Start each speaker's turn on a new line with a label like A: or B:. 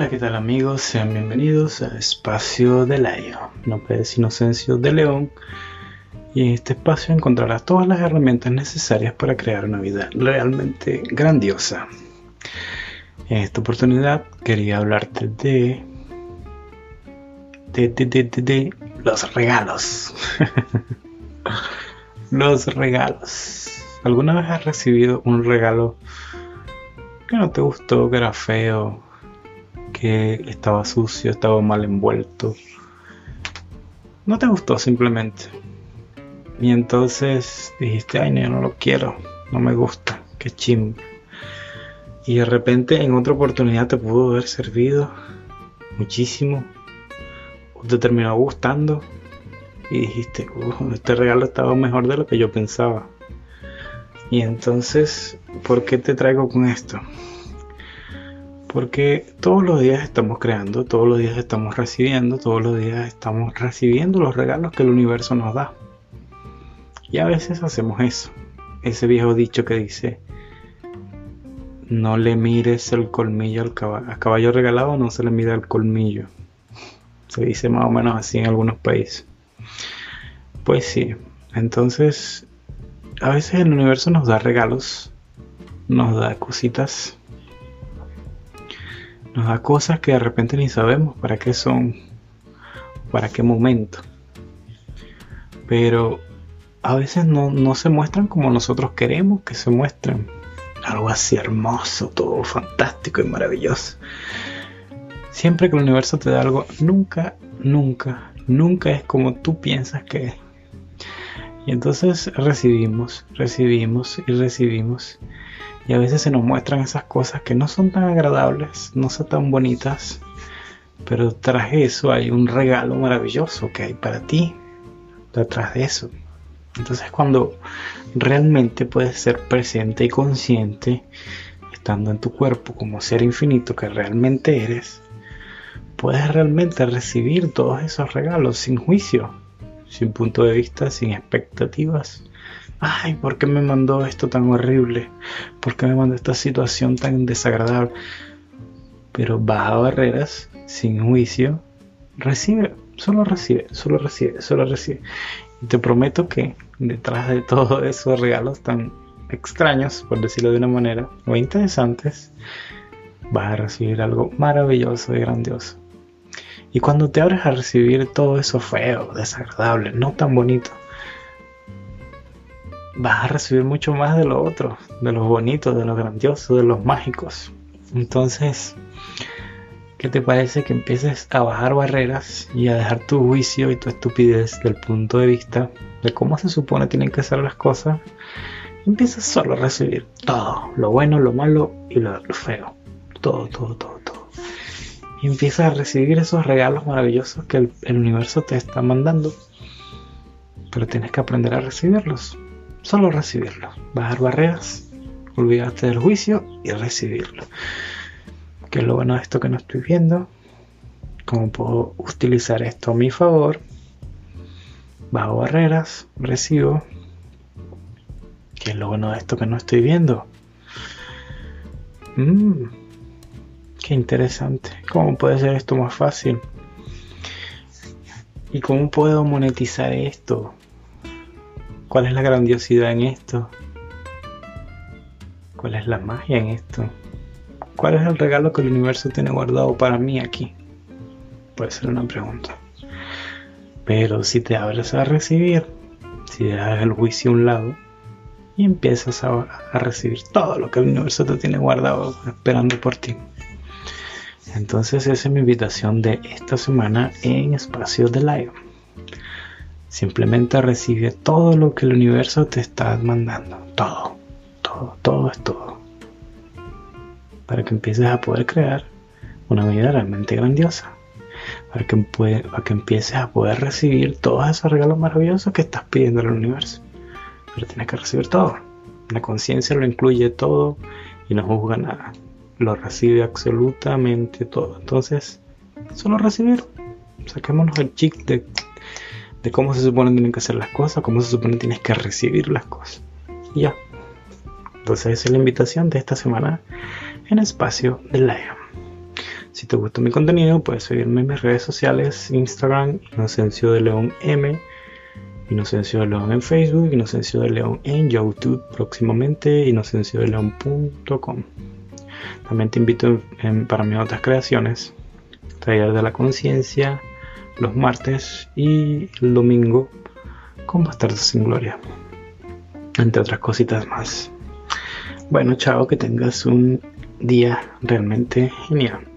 A: Hola, ¿qué tal amigos? Sean bienvenidos a Espacio de Laio, Nombres Inocencio de León. Y en este espacio encontrarás todas las herramientas necesarias para crear una vida realmente grandiosa. En esta oportunidad quería hablarte de. de, de, de, de los regalos. los regalos. ¿Alguna vez has recibido un regalo que no te gustó, que era feo? Que estaba sucio, estaba mal envuelto. No te gustó simplemente. Y entonces dijiste, ay, no, no lo quiero, no me gusta, qué ching. Y de repente en otra oportunidad te pudo haber servido muchísimo. O te terminó gustando. Y dijiste, este regalo estaba mejor de lo que yo pensaba. Y entonces, ¿por qué te traigo con esto? Porque todos los días estamos creando, todos los días estamos recibiendo, todos los días estamos recibiendo los regalos que el universo nos da. Y a veces hacemos eso. Ese viejo dicho que dice, no le mires el colmillo al caballo. Caballo regalado no se le mira el colmillo. Se dice más o menos así en algunos países. Pues sí, entonces a veces el universo nos da regalos, nos da cositas nos da cosas que de repente ni sabemos para qué son, para qué momento. Pero a veces no, se muestran como nosotros queremos que se muestren. Algo así hermoso, todo fantástico y maravilloso. Siempre que el universo te da algo, nunca, nunca, nunca es como tú piensas que es. Y entonces recibimos, recibimos y recibimos. Y a veces se nos muestran esas cosas que no son tan agradables, no son tan bonitas, pero tras eso hay un regalo maravilloso que hay para ti, detrás de eso. Entonces cuando realmente puedes ser presente y consciente, estando en tu cuerpo como ser infinito que realmente eres, puedes realmente recibir todos esos regalos sin juicio, sin punto de vista, sin expectativas, ay, ¿por qué me mandó esto tan horrible? ¿Por qué me mandó esta situación tan desagradable? Pero baja barreras, sin juicio, recibe, solo recibe, solo recibe, solo recibe. Y te prometo que detrás de todos esos regalos tan extraños, por decirlo de una manera, o interesantes, vas a recibir algo maravilloso y grandioso. Y cuando te abres a recibir todo eso feo, desagradable, no tan bonito, vas a recibir mucho más de lo otro, de los bonitos, de los grandiosos, de los mágicos. Entonces, ¿qué te parece que empieces a bajar barreras y a dejar tu juicio y tu estupidez del punto de vista de cómo se supone tienen que ser las cosas? Empiezas solo a recibir todo, lo bueno, lo malo y lo, feo. Todo, todo, todo, todo. Y empiezas a recibir esos regalos maravillosos que el universo te está mandando. Pero tienes que aprender a recibirlos solo recibirlo, bajar barreras, olvidarte del juicio y recibirlo. Que es lo bueno de esto que no estoy viendo, cómo puedo utilizar esto a mi favor, bajo barreras, recibo. Que es lo bueno de esto que no estoy viendo. Mmm, qué interesante. ¿Cómo puede ser esto más fácil? ¿Y cómo puedo monetizar esto? ¿Cuál es la grandiosidad en esto? ¿Cuál es la magia en esto? ¿Cuál es el regalo que el universo tiene guardado para mí aquí? Puede ser una pregunta. Pero si te abres a recibir, si dejas el juicio a un lado y empiezas a, recibir todo lo que el universo te tiene guardado esperando por ti. Entonces esa es mi invitación de esta semana en Espacios de Live. Simplemente recibe todo lo que el universo te está mandando. Todo, todo, todo es todo. Para que empieces a poder crear una vida realmente grandiosa. Para que, para que empieces a poder recibir todos esos regalos maravillosos que estás pidiendo al universo. Pero tienes que recibir todo. La conciencia lo incluye todo y no juzga nada. Lo recibe absolutamente todo. Entonces, solo recibir. Saquémonos el chip de de cómo se supone que tienen que hacer las cosas, cómo se supone que tienes que recibir las cosas. Ya. Entonces esa es la invitación de esta semana en Espacio de Lion. Si te gustó mi contenido, puedes seguirme en mis redes sociales, Instagram, Inocencio de León M, Inocencio de León en Facebook, Inocencio de León en YouTube, próximamente inocenciodeleón.com. También te invito para mis otras creaciones, Taller de la Conciencia, los martes y el domingo con Bastardos sin Gloria, entre otras cositas más. Bueno, chao, que tengas un día realmente genial.